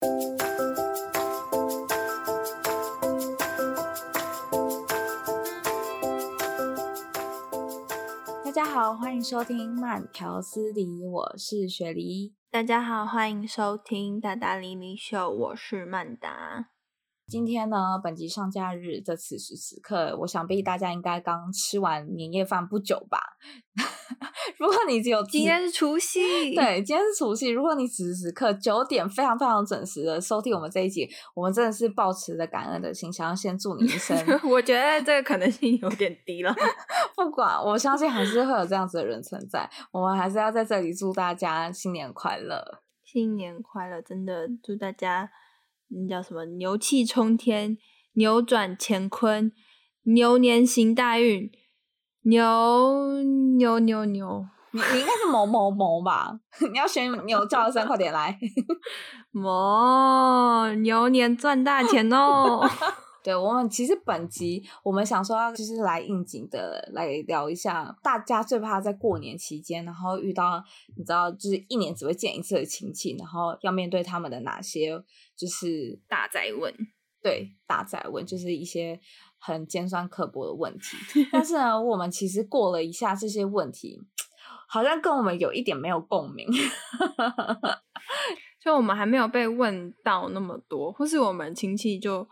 大家好，欢迎收听慢条斯理，我是雪梨。大家好，欢迎收听大大莉莉秀，我是曼达。今天呢，本集上架日的此时此刻，我想必大家应该刚吃完年夜饭不久吧。如果你只有今天是除夕，对，今天是除夕。如果你此时此刻九点非常非常准时的收听我们这一集，我们真的是抱持着感恩的心，想要先祝你一生。我觉得这个可能性有点低了。不管，我相信还是会有这样子的人存在。我们还是要在这里祝大家新年快乐，新年快乐！真的祝大家，那叫什么？牛气冲天，扭转乾坤，牛年行大运。牛牛牛牛，你你应该是某某某吧？你要选 牛叫声，快点来！某牛年赚大钱哦！对，我们其实本集我们想说要就是来应景的来聊一下，大家最怕在过年期间，然后遇到你知道就是一年只会见一次的亲戚，然后要面对他们的哪些就是大灾问。对，大灾问就是一些。很尖酸刻薄的问题，但是呢，我们其实过了一下这些问题，好像跟我们有一点没有共鸣，就我们还没有被问到那么多，或是我们亲戚就。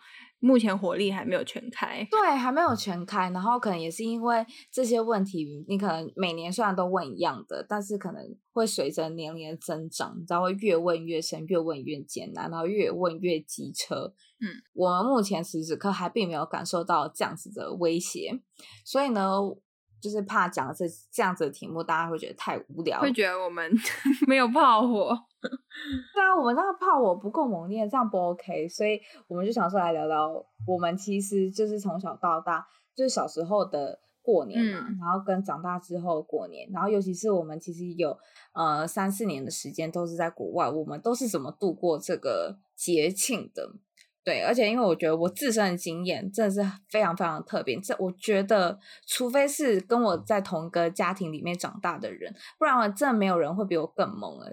目前火力还没有全开，对，还没有全开。然后可能也是因为这些问题，你可能每年虽然都问一样的，但是可能会随着年龄的增长，你知道会越问越深，越问越艰难，然后越问越机车。嗯，我们目前此时此刻还并没有感受到这样子的威胁，所以呢。就是怕讲这这样子的题目，大家会觉得太无聊，会觉得我们 没有炮火。对啊，我们那个炮火不够猛烈，这样不 OK。所以我们就想说来聊聊，我们其实就是从小到大，就是小时候的过年嘛，嗯、然后跟长大之后过年，然后尤其是我们其实有呃三四年的时间都是在国外，我们都是怎么度过这个节庆的？对，而且因为我觉得我自身的经验真的是非常非常特别，这我觉得，除非是跟我在同一个家庭里面长大的人，不然我真的没有人会比我更猛了。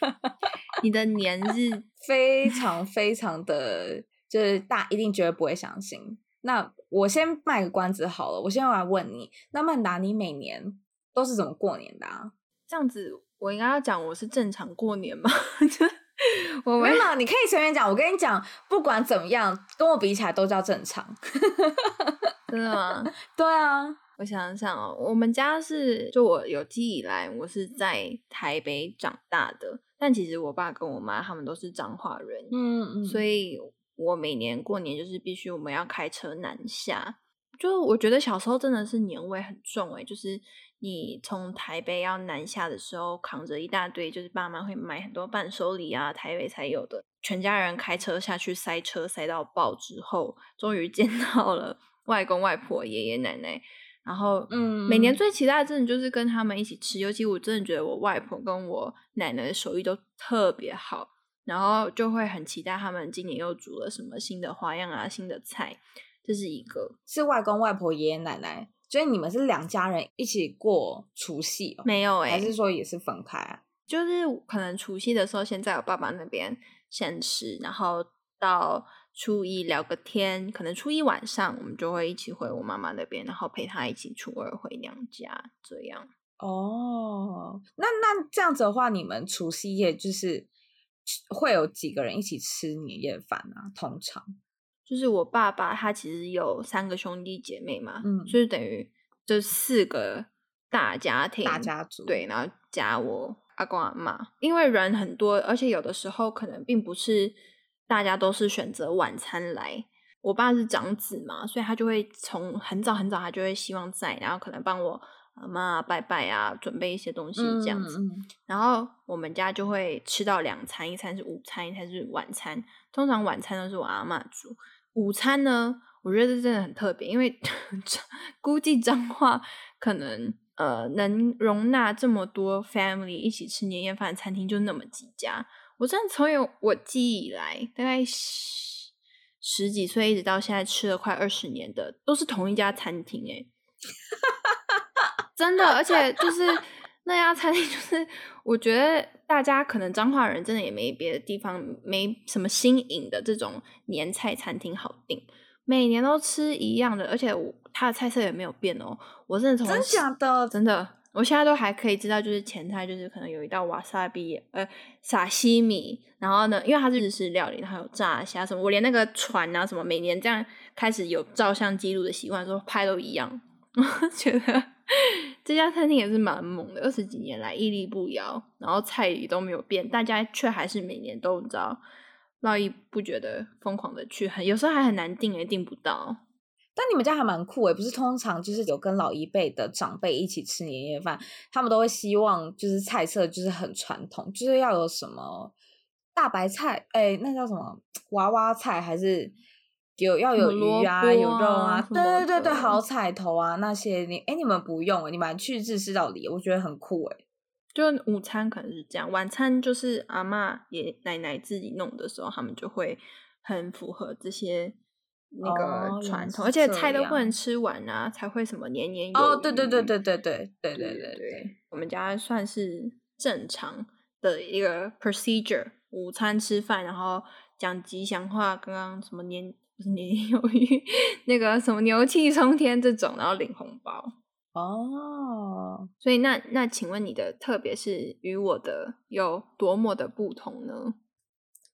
你的年日 非常非常的，就是大家一定绝对不会相信。那我先卖个关子好了，我先来问你，那曼达，你每年都是怎么过年的啊？这样子，我应该要讲我是正常过年吗？我没有，你可以随便讲。我跟你讲，不管怎么样，跟我比起来都叫正常。真的吗？对啊，我想想哦，我们家是就我有记忆以来，我是在台北长大的。但其实我爸跟我妈他们都是彰化人，嗯嗯，所以我每年过年就是必须我们要开车南下。就我觉得小时候真的是年味很重诶，就是。你从台北要南下的时候，扛着一大堆，就是爸妈会买很多伴手礼啊，台北才有的。全家人开车下去塞车塞到爆之后，终于 见到了外公外婆、爷爷奶奶。然后，嗯，每年最期待的真的就是跟他们一起吃，尤其我真的觉得我外婆跟我奶奶的手艺都特别好，然后就会很期待他们今年又煮了什么新的花样啊，新的菜。这是一个，是外公外婆、爷爷奶奶。所以你们是两家人一起过除夕哦？没有哎、欸，还是说也是分开啊？就是可能除夕的时候先在我爸爸那边先吃，然后到初一聊个天，可能初一晚上我们就会一起回我妈妈那边，然后陪她一起初二回娘家这样。哦，那那这样子的话，你们除夕夜就是会有几个人一起吃年夜饭啊？通常？就是我爸爸，他其实有三个兄弟姐妹嘛，嗯，就是等于这四个大家庭，大家族，对，然后加我阿公阿妈，因为人很多，而且有的时候可能并不是大家都是选择晚餐来。我爸是长子嘛，所以他就会从很早很早，他就会希望在，然后可能帮我阿妈拜拜啊，准备一些东西这样子，嗯嗯，然后我们家就会吃到两餐，一餐是午餐，一餐是晚餐，通常晚餐都是我阿妈煮。午餐呢，我觉得这真的很特别，因为 估计彰化可能呃能容纳这么多 family 一起吃年夜饭的餐厅就那么几家。我真的从有我记忆以来，大概十十几岁一直到现在吃了快二十年的，都是同一家餐厅诶 真的，而且就是那家餐厅就是，我觉得大家可能彰化人真的也没别的地方，没什么新颖的这种年菜餐厅好订，每年都吃一样的，而且我它的菜色也没有变哦。我真的从真假的真的，我现在都还可以知道，就是前菜就是可能有一道瓦萨比，呃，撒西米，然后呢，因为它是日式料理，然后有炸虾什么，我连那个船啊什么，每年这样开始有照相记录的习惯，说拍都一样，我觉得。这家餐厅也是蛮猛的，二十几年来屹立不摇，然后菜也都没有变，大家却还是每年都你知道，络绎不绝的疯狂的去，很有时候还很难订，也订不到。但你们家还蛮酷诶，不是通常就是有跟老一辈的长辈一起吃年夜饭，他们都会希望就是菜色就是很传统，就是要有什么大白菜，哎，那叫什么娃娃菜还是？有要有鱼啊，啊有肉啊，对对对对，好彩头啊那些你哎、欸、你们不用，你们去日式料理，我觉得很酷哎。就午餐可能是这样，晚餐就是阿妈爷奶奶自己弄的时候，他们就会很符合这些那个传统，哦、而且菜都不能吃完啊，才会什么年年有。哦，对对对对对对对对对对，对，我们家算是正常的一个 procedure，午餐吃饭，然后讲吉祥话，刚刚什么年。就是年年 有余，那个什么牛气冲天这种，然后领红包哦。所以那那，请问你的特别是与我的有多么的不同呢？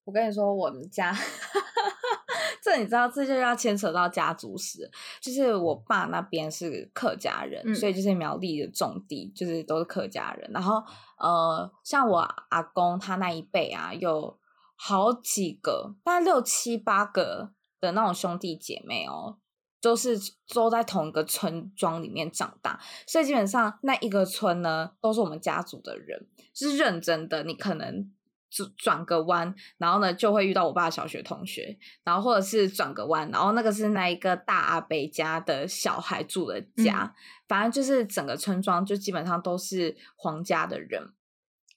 我跟你说，我们家 这你知道，这就要牵扯到家族史。就是我爸那边是客家人，嗯，所以就是苗栗的种地，就是都是客家人。然后呃，像我阿公他那一辈啊，有好几个，大概六七八个。的那种兄弟姐妹哦，都是都在同一个村庄里面长大，所以基本上那一个村呢，都是我们家族的人，是认真的。你可能转转个弯，然后呢就会遇到我爸的小学同学，然后或者是转个弯，然后那个是那一个大阿伯家的小孩住的家，嗯、反正就是整个村庄就基本上都是黄家的人，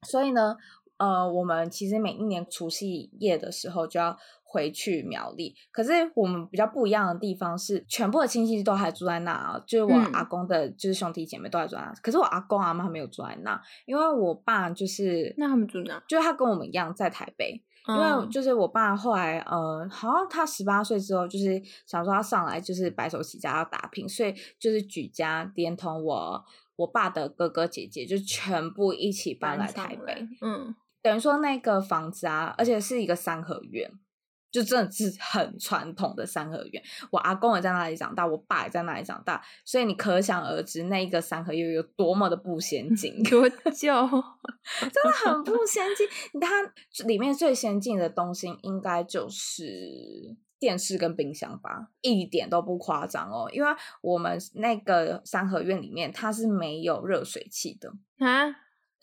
所以呢，呃，我们其实每一年除夕夜的时候就要。回去苗栗，可是我们比较不一样的地方是，全部的亲戚都还住在那啊，就是我阿公的，就是兄弟姐妹都还住在那。嗯、可是我阿公阿妈没有住在那，因为我爸就是那他们住哪？就是他跟我们一样在台北，嗯、因为就是我爸后来呃，好像他十八岁之后，就是想说他上来就是白手起家要打拼，所以就是举家连同我我爸的哥哥姐姐就全部一起搬来台北。嗯，等于说那个房子啊，而且是一个三合院。就真的是 很传统的三合院，我阿公也在那里长大，我爸也在那里长大，所以你可想而知那一个三合院有多么的不先 进。给我叫，真的很不先进。它里面最先进的东西应该就是电视跟冰箱吧，一点都不夸张哦。因为我们那个三合院里面它是没有热水器的啊。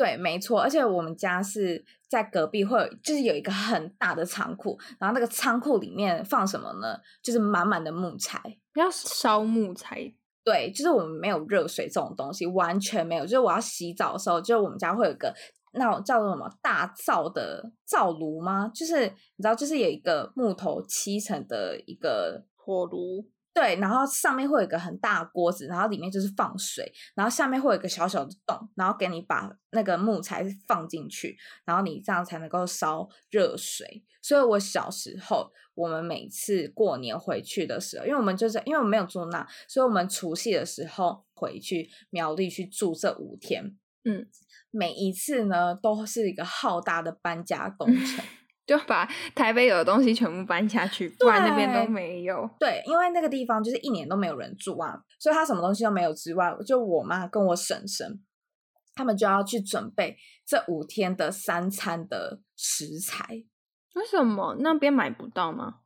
对，没错，而且我们家是在隔壁，会有就是有一个很大的仓库，然后那个仓库里面放什么呢？就是满满的木材，要烧木材。对，就是我们没有热水这种东西，完全没有。就是我要洗澡的时候，就我们家会有一个那种叫做什么大灶的灶炉吗？就是你知道，就是有一个木头漆成的一个火炉。对，然后上面会有一个很大的锅子，然后里面就是放水，然后下面会有一个小小的洞，然后给你把那个木材放进去，然后你这样才能够烧热水。所以我小时候，我们每次过年回去的时候，因为我们就是因为我们没有住那，所以我们除夕的时候回去苗栗去住这五天，嗯，每一次呢都是一个浩大的搬家工程。就把台北有的东西全部搬下去，不然那边都没有。对，因为那个地方就是一年都没有人住啊，所以他什么东西都没有之外，就我妈跟我婶婶，他们就要去准备这五天的三餐的食材。为什么那边买不到吗？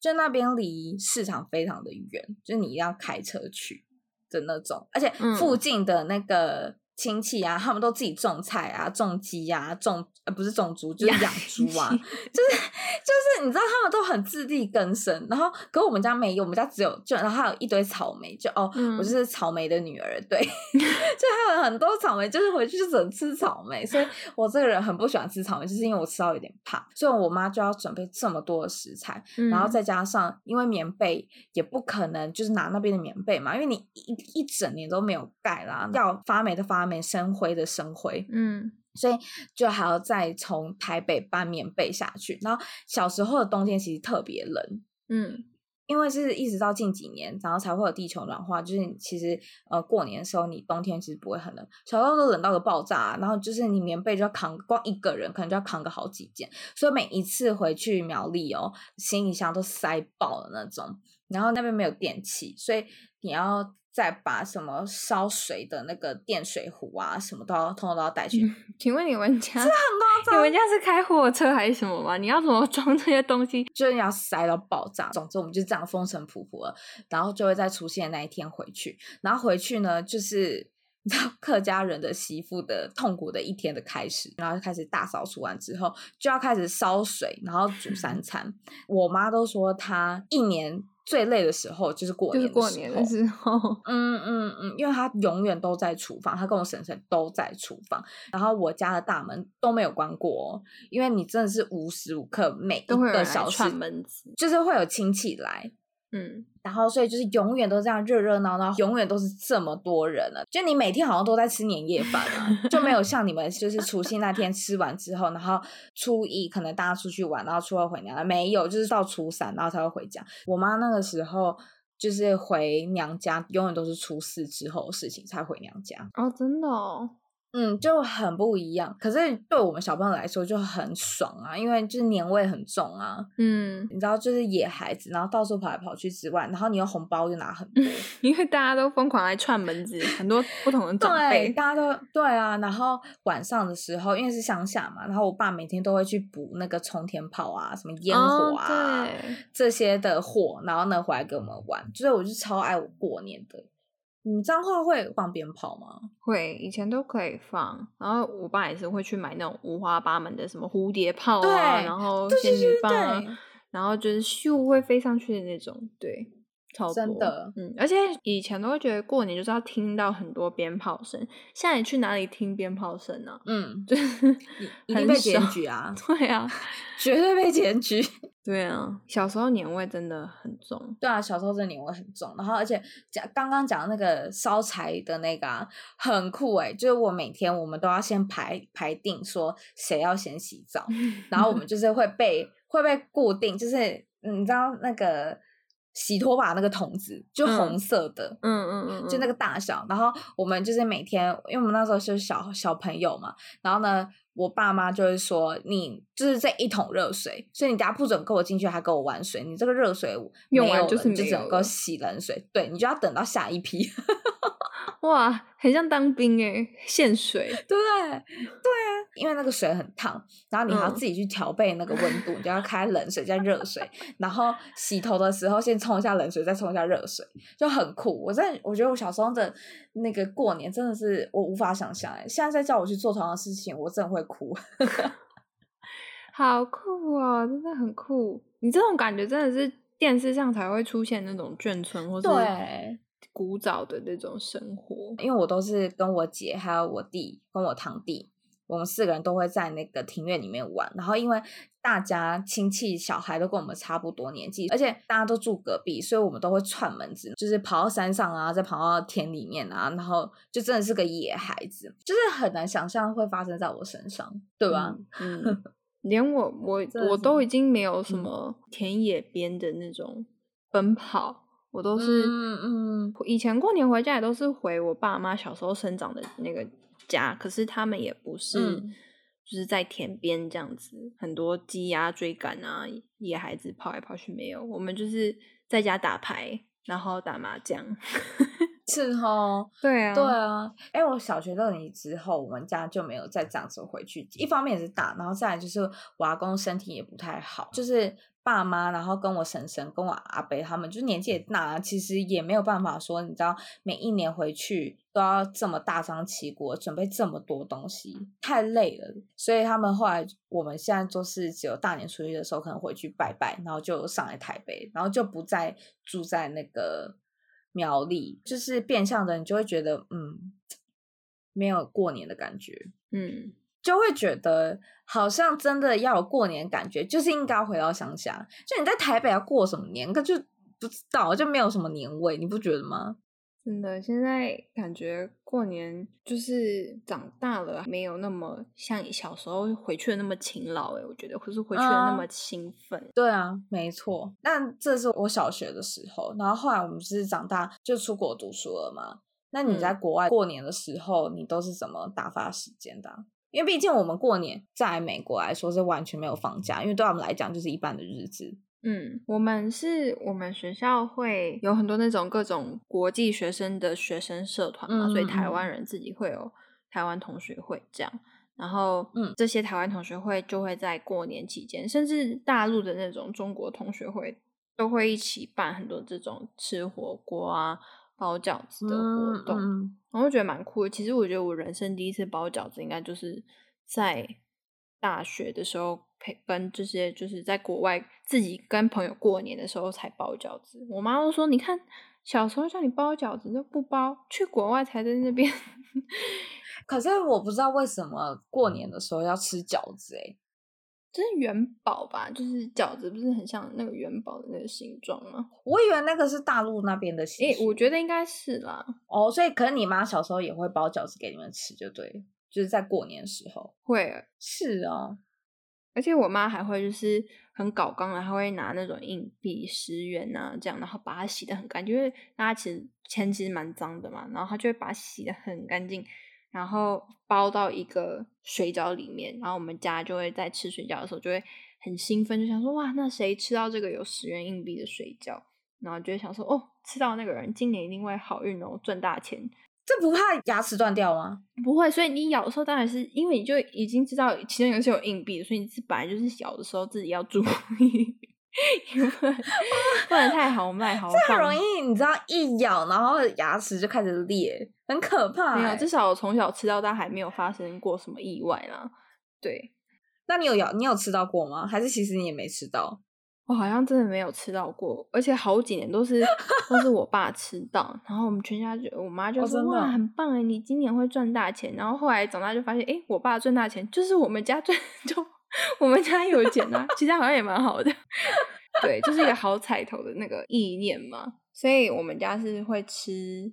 就那边离市场非常的远，就是你要开车去的那种，而且附近的那个。嗯亲戚啊，他们都自己种菜啊，种鸡啊，种呃不是种猪，就是养猪啊，就是就是你知道他们都很自力更生，然后可我们家没有，我们家只有就然后还有一堆草莓，就哦，嗯、我就是草莓的女儿，对，就还有很多草莓，就是回去就只能吃草莓，所以我这个人很不喜欢吃草莓，就是因为我吃到有点怕，所以我妈就要准备这么多的食材，嗯、然后再加上因为棉被也不可能就是拿那边的棉被嘛，因为你一一整年都没有盖啦，要发霉的发霉。没生灰的生灰，嗯，所以就还要再从台北搬棉被下去。然后小时候的冬天其实特别冷，嗯。因为是一直到近几年，然后才会有地球暖化。就是其实呃，过年的时候，你冬天其实不会很冷，小时候都冷到个爆炸啊。然后就是你棉被就要扛，光一个人可能就要扛个好几件。所以每一次回去苗栗哦，行李箱都塞爆了那种。然后那边没有电器，所以你要。再把什么烧水的那个电水壶啊，什么都要通通都要带去。嗯、请问你们家 是很夸张？你们家是开货车还是什么吗？你要怎么装这些东西？就是要塞到爆炸。总之我们就这样风尘仆仆了，然后就会在除夕那一天回去。然后回去呢，就是你知道客家人的媳妇的痛苦的一天的开始。然后就开始大扫除完之后，就要开始烧水，然后煮三餐。我妈都说她一年。最累的时候就是过年的时候，过年的时候，嗯嗯嗯，因为他永远都在厨房，他跟我婶婶都在厨房，然后我家的大门都没有关过哦，因为你真的是无时无刻每一个小时串门子，就是会有亲戚来。嗯，然后所以就是永远都这样热热闹闹，永远都是这么多人了。就你每天好像都在吃年夜饭啊，就没有像你们就是除夕那天吃完之后，然后初一可能大家出去玩，然后初二回娘家，没有，就是到初三然后才会回家。我妈那个时候就是回娘家，永远都是初四之后的事情才回娘家。哦，真的哦。嗯，就很不一样。可是对我们小朋友来说就很爽啊，因为就是年味很重啊。嗯，你知道，就是野孩子，然后到处跑来跑去之外，然后你有红包就拿很多，因为大家都疯狂来串门子，很多不同的长辈，对，大家都对啊。然后晚上的时候，因为是乡下嘛，然后我爸每天都会去补那个冲天炮啊，什么烟火啊、哦、这些的货，然后呢回来给我们玩。所以我就超爱我过年的。你脏话会放鞭炮吗？会，以前都可以放。然后我爸也是会去买那种五花八门的什么蝴蝶炮啊，然后仙女棒啊，然后就是咻会飞上去的那种，对。真的，嗯，而且以前都会觉得过年就是要听到很多鞭炮声，现在你去哪里听鞭炮声呢？嗯，就是一定被检举啊！对啊，绝对被检举。对啊，小时候年味真的很重。对啊，小时候真的年味很重。然后，而且讲刚刚讲的那个烧柴的那个啊，很酷哎！就是我每天我们都要先排排定说谁要先洗澡，然后我们就是会被会被固定，就是你知道那个。洗拖把那个桶子就红色的，嗯嗯嗯，就那个大小。然后我们就是每天，因为我们那时候是小小朋友嘛，然后呢，我爸妈就会说，你就是这一桶热水，所以你家不准跟我进去，还跟我玩水。你这个热水用完就是就只能够洗冷水，对，你就要等到下一批。哇，很像当兵诶，限水，对 不对？对啊，因为那个水很烫，然后你还要自己去调配那个温度，嗯、你就要开冷水加热水，然后洗头的时候先冲一下冷水，再冲一下热水，就很酷。我在我觉得我小时候的那个过年真的是我无法想象诶，现在再叫我去做同样的事情，我真的会哭。好酷哦，真的很酷。你这种感觉真的是电视上才会出现那种眷村，或是对。古早的那种生活，因为我都是跟我姐还有我弟跟我堂弟，我们四个人都会在那个庭院里面玩。然后因为大家亲戚小孩都跟我们差不多年纪，而且大家都住隔壁，所以我们都会串门子，就是跑到山上啊，再跑到田里面啊，然后就真的是个野孩子，就是很难想象会发生在我身上，对吧？嗯，嗯连我我 我都已经没有什么田野边的那种奔跑。我都是，嗯嗯，以前过年回家也都是回我爸妈小时候生长的那个家，可是他们也不是，就是在田边这样子，嗯、很多鸡鸭追赶啊，野孩子跑来跑去没有，我们就是在家打牌，然后打麻将，是哦，对啊，对啊，哎，我小学六年级之后，我们家就没有再这样子回去，一方面也是大，然后再来就是我阿公身体也不太好，就是。爸妈，然后跟我婶婶、跟我阿伯他们，就年纪也大，其实也没有办法说，你知道，每一年回去都要这么大张旗鼓准备这么多东西，太累了。所以他们后来，我们现在就是只有大年初一的时候可能回去拜拜，然后就上来台北，然后就不再住在那个苗栗，就是变相的，你就会觉得，嗯，没有过年的感觉，嗯。就会觉得好像真的要有过年感觉，就是应该回到乡下。就你在台北要过什么年，可就不知道，就没有什么年味，你不觉得吗？真的，现在感觉过年就是长大了，没有那么像小时候回去的那么勤劳。哎，我觉得，或是回去的那么兴奋。嗯。对啊，没错。那这是我小学的时候，然后后来我们是长大就出国读书了嘛。那你在国外过年的时候，嗯、你都是怎么打发时间的？因为毕竟我们过年在美国来说是完全没有放假，因为对我们来讲就是一般的日子。嗯，我们是我们学校会有很多那种各种国际学生的学生社团嘛，嗯、所以台湾人自己会有台湾同学会这样，然后嗯，这些台湾同学会就会在过年期间，甚至大陆的那种中国同学会都会一起办很多这种吃火锅啊、包饺子的活动，嗯。嗯、然后觉得蛮酷的。其实我觉得我人生第一次包饺子，应该就是在大学的时候。陪跟这些就是在国外自己跟朋友过年的时候才包饺子，我妈都说：“你看小时候叫你包饺子都不包，去国外才在那边。”可是我不知道为什么过年的时候要吃饺子哎，这是元宝吧？就是饺子不是很像那个元宝的那个形状吗？我以为那个是大陆那边的形。诶，我觉得应该是啦。哦，所以可能你妈小时候也会包饺子给你们吃，就对，就是在过年的时候会。是啊。而且我妈还会就是很搞刚的，她会拿那种硬币十元啊这样，然后把它洗的很干净，因为大家其实钱其实蛮脏的嘛，然后她就会把它洗的很干净，然后包到一个水饺里面，然后我们家就会在吃水饺的时候就会很兴奋，就想说哇，那谁吃到这个有十元硬币的水饺，然后就会想说哦，吃到那个人今年一定会好运哦，赚大钱。这不怕牙齿断掉吗？不会，所以你咬的时候当然是因为你就已经知道其中有是有硬币，所以你是本来就是咬的时候自己要注意，因为不能 太豪迈豪放。这很容易，你知道一咬，然后牙齿就开始裂，很可怕。没有，至少我从小吃到大还没有发生过什么意外啦。对，那你有咬？你有吃到过吗？还是其实你也没吃到？我好像真的没有吃到过，而且好几年都是都是我爸吃到，然后我们全家就我妈就说、哦、哇很棒哎，你今年会赚大钱。然后后来长大就发现，哎，我爸赚大钱就是我们家赚，就我们家有钱啊，其实好像也蛮好的。对，就是一个好彩头的那个意念嘛。所以我们家是会吃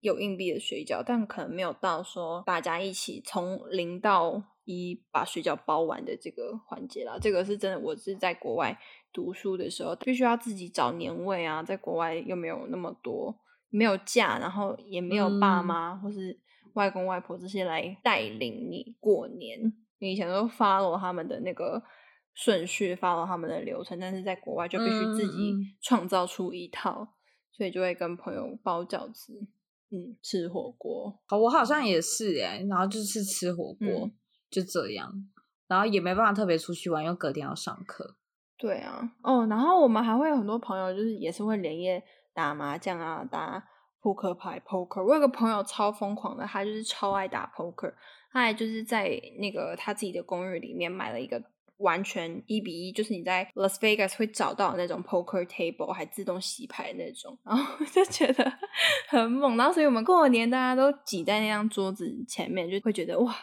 有硬币的水饺，但可能没有到说大家一起从零到一把水饺包完的这个环节啦。这个是真的，我是在国外。读书的时候必须要自己找年味啊，在国外又没有那么多，没有假，然后也没有爸妈、嗯、或是外公外婆这些来带领你过年。你以前都 follow 他们的那个顺序，follow 他们的流程，但是在国外就必须自己创造出一套，嗯、所以就会跟朋友包饺子，嗯，吃火锅。好，我好像也是哎，然后就是吃火锅，嗯、就这样，然后也没办法特别出去玩，因为隔天要上课。对啊，哦，然后我们还会有很多朋友，就是也是会连夜打麻将啊，打扑克牌 （poker）。我有个朋友超疯狂的，他就是超爱打 poker，他还就是在那个他自己的公寓里面买了一个完全一比一，就是你在 Las Vegas 会找到那种 poker table，还自动洗牌那种，然后就觉得 很猛。然后所以我们过年大家都挤在那张桌子前面，就会觉得哇。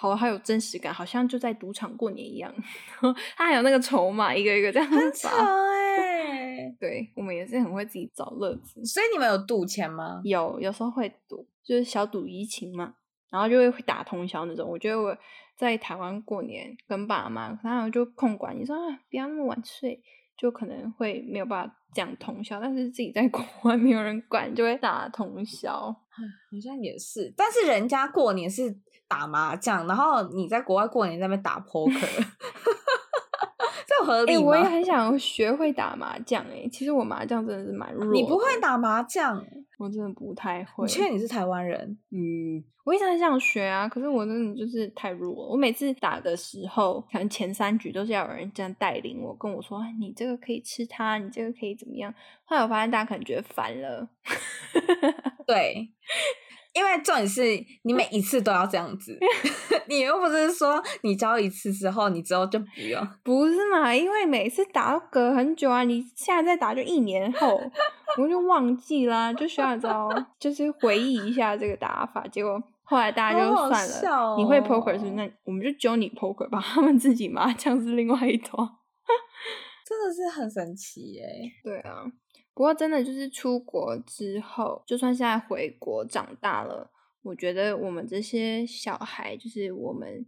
好，还有真实感，好像就在赌场过年一样。他还有那个筹码，一个一个这样子。很巧哎。对，我们也是很会自己找乐子。所以你们有赌钱吗？有，有时候会赌，就是小赌怡情嘛。然后就会会打通宵那种。我觉得我在台湾过年跟爸妈，然后就控管你说啊，不要那么晚睡，就可能会没有办法这样通宵。但是自己在国外没有人管，就会打通宵。好像也是，但是人家过年是。打麻将，然后你在国外过年在那边打 poker，这合理吗？欸，我也很想学会打麻将哎，其实我麻将真的是蛮弱。你不会打麻将？我真的不太会。你确定你是台湾人？嗯，我一直很想学啊，可是我真的就是太弱了。我每次打的时候，可能前三局都是要有人这样带领我，跟我说：“你这个可以吃它，你这个可以怎么样？”后来我发现大家可能觉得烦了。对。因为重点是你每一次都要这样子，你又不是说你教一次之后，你之后就不用。不是嘛？因为每次打都隔很久啊，你现在再打就一年后，我就忘记啦，就需要知道，就是回忆一下这个打法。结果后来大家就算了，好好哦、你会 poker 是不是？那我们就教你 poker 吧，他们自己麻将是另外一套。真的是很神奇耶。对啊，不过真的就是出国之后，就算现在回国长大了，我觉得我们这些小孩，就是我们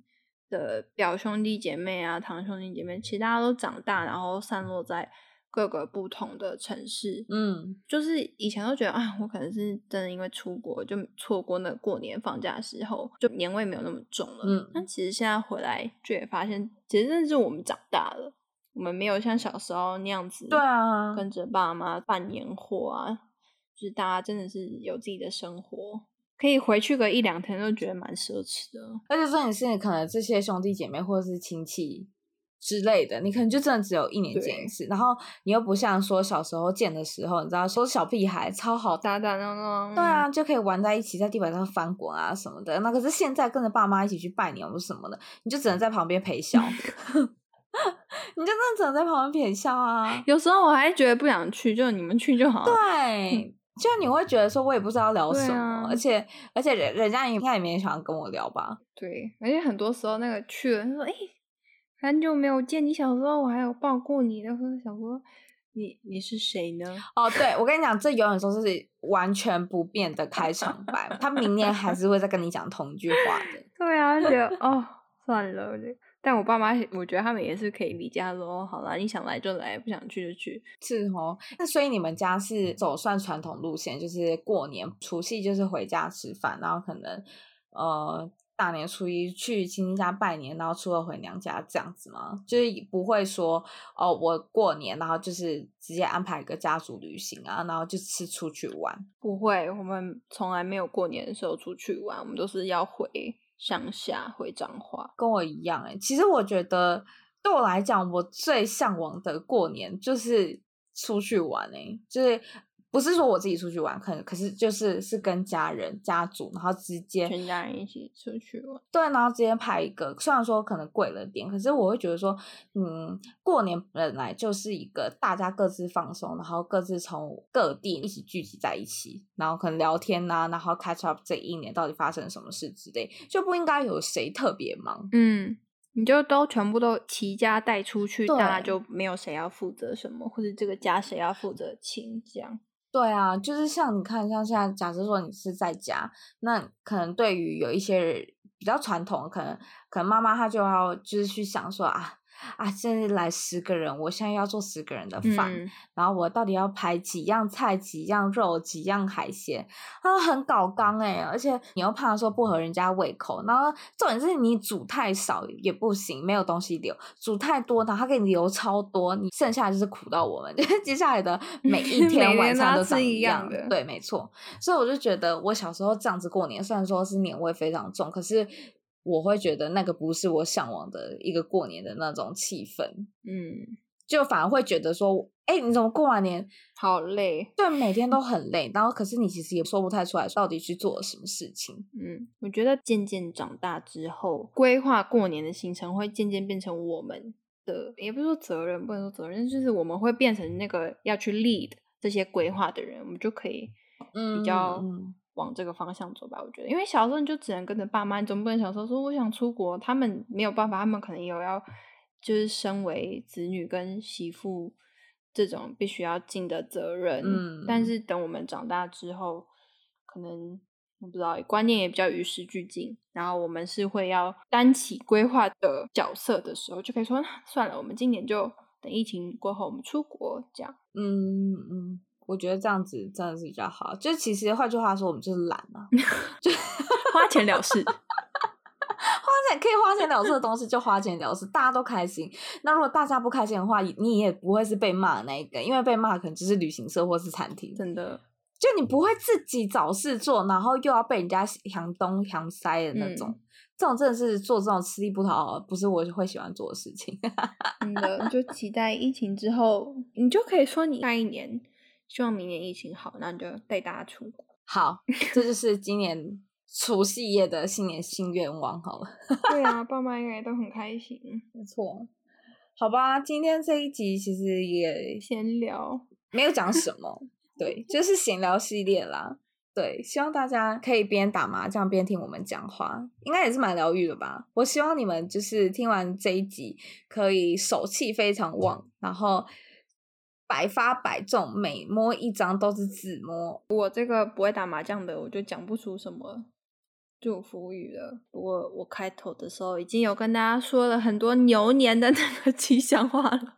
的表兄弟姐妹啊、堂兄弟姐妹，其实大家都长大，然后散落在。各个不同的城市，嗯，就是以前都觉得啊，我可能是真的因为出国就错过那过年放假的时候，就年味没有那么重了。嗯，但其实现在回来就也发现，其实真的是我们长大了，我们没有像小时候那样子，对啊，跟着爸妈办年货啊，就是大家真的是有自己的生活，可以回去个一两天都觉得蛮奢侈的。而且重点是，可能这些兄弟姐妹或者是亲戚。之类的，你可能就真的只有一年见一次，然后你又不像说小时候见的时候，你知道说小屁孩超好打打闹闹，对啊，就可以玩在一起，在地板上翻滚啊什么的。那可是现在跟着爸妈一起去拜年或什么的，你就只能在旁边陪笑，你就真的只能在旁边撇笑啊。有时候我还觉得不想去，就你们去就好了。对，就你会觉得说，我也不知道聊什么，啊、而且而且人人家应该也没想跟我聊吧？对，而且很多时候那个去了，他说哎。欸很久没有见你，小时候我还有抱过你的，或者想说你你是谁呢？哦，对，我跟你讲，这永远都是完全不变的开场白，他明年还是会再跟你讲同一句话的。对啊，就哦算了，但我爸妈，我觉得他们也是可以理解，说哦好啦，你想来就来，不想去就去。是哦，那所以你们家是走算传统路线，就是过年除夕就是回家吃饭，然后可能呃。大年初一去亲戚家拜年，然后初二回娘家这样子吗？就是不会说哦，我过年然后就是直接安排一个家族旅行啊，然后就是出去玩。不会，我们从来没有过年的时候出去玩，我们都是要回向下回彰化。跟我一样哎、其实我觉得对我来讲，我最向往的过年就是出去玩哎、就是。不是说我自己出去玩，可能可是就是是跟家人、家族，然后直接全家人一起出去玩。对，然后直接拍一个，虽然说可能贵了点，可是我会觉得说，嗯，过年本来就是一个大家各自放松，然后各自从各地一起聚集在一起，然后可能聊天呐、啊，然后 catch up 这一年到底发生什么事之类，就不应该有谁特别忙。嗯，你就都全部都齐家带出去，大家就没有谁要负责什么，或者这个家谁要负责请这样。对啊，就是像你看，像现在假设说你是在家，那可能对于有一些人比较传统，可能可能妈妈她就要就是去想说啊。啊，现在来十个人，我现在要做十个人的饭，嗯、然后我到底要排几样菜、几样肉、几样海鲜，啊，很搞刚哎，而且你又怕说不合人家胃口，然后重点是你煮太少也不行，没有东西留；煮太多，然后他给你留超多，你剩下就是苦到我们，就 是接下来的每一 天晚上都是一样的。对，没错。所以我就觉得，我小时候这样子过年，虽然说是年味非常重，可是。我会觉得那个不是我向往的一个过年的那种气氛，嗯，就反而会觉得说，哎，你怎么过完年好累？对，每天都很累，然后可是你其实也说不太出来到底去做了什么事情。嗯，我觉得渐渐长大之后，规划过年的行程会渐渐变成我们的，也不是说责任，不能说责任，就是我们会变成那个要去 lead 这些规划的人，我们就可以比较。嗯往这个方向走吧，我觉得，因为小时候你就只能跟着爸妈，你总不能小时候说我想出国，他们没有办法，他们可能有要，就是身为子女跟媳妇这种必须要尽的责任。嗯，但是等我们长大之后，可能我不知道观念也比较与时俱进，然后我们是会要担起规划的角色的时候，就可以说算了，我们今年就等疫情过后，我们出国这样。嗯嗯。我觉得这样子真的是比较好，就其实换句话说，我们就是懒嘛，就花钱了事，花钱可以花钱了事的东西就花钱了事，大家都开心。那如果大家不开心的话，你也不会是被骂的那一个，因为被骂可能就是旅行社或是餐厅，真的，就你不会自己找事做，然后又要被人家强东强塞的那种，嗯、这种真的是做这种吃力不讨好，不是我会喜欢做的事情。真的，就期待疫情之后，你就可以说你那一年。希望明年疫情好，那你就带大家出国。好，这就是今年除夕夜的新年新愿望。好了，对啊，爸妈应该都很开心。没错，好吧，今天这一集其实也闲聊，没有讲什么，对，就是闲聊系列啦。对，希望大家可以边打麻将边听我们讲话，应该也是蛮疗愈的吧。我希望你们就是听完这一集，可以手气非常旺，然后百发百中，每摸一张都是自摸。我这个不会打麻将的，我就讲不出什么祝福语了。不过我开头的时候已经有跟大家说了很多牛年的 那个吉祥话了，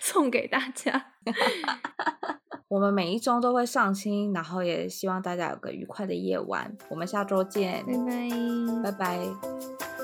送给大家。我们每一周都会上新，然后也希望大家有个愉快的夜晚。我们下周见，拜拜，拜拜。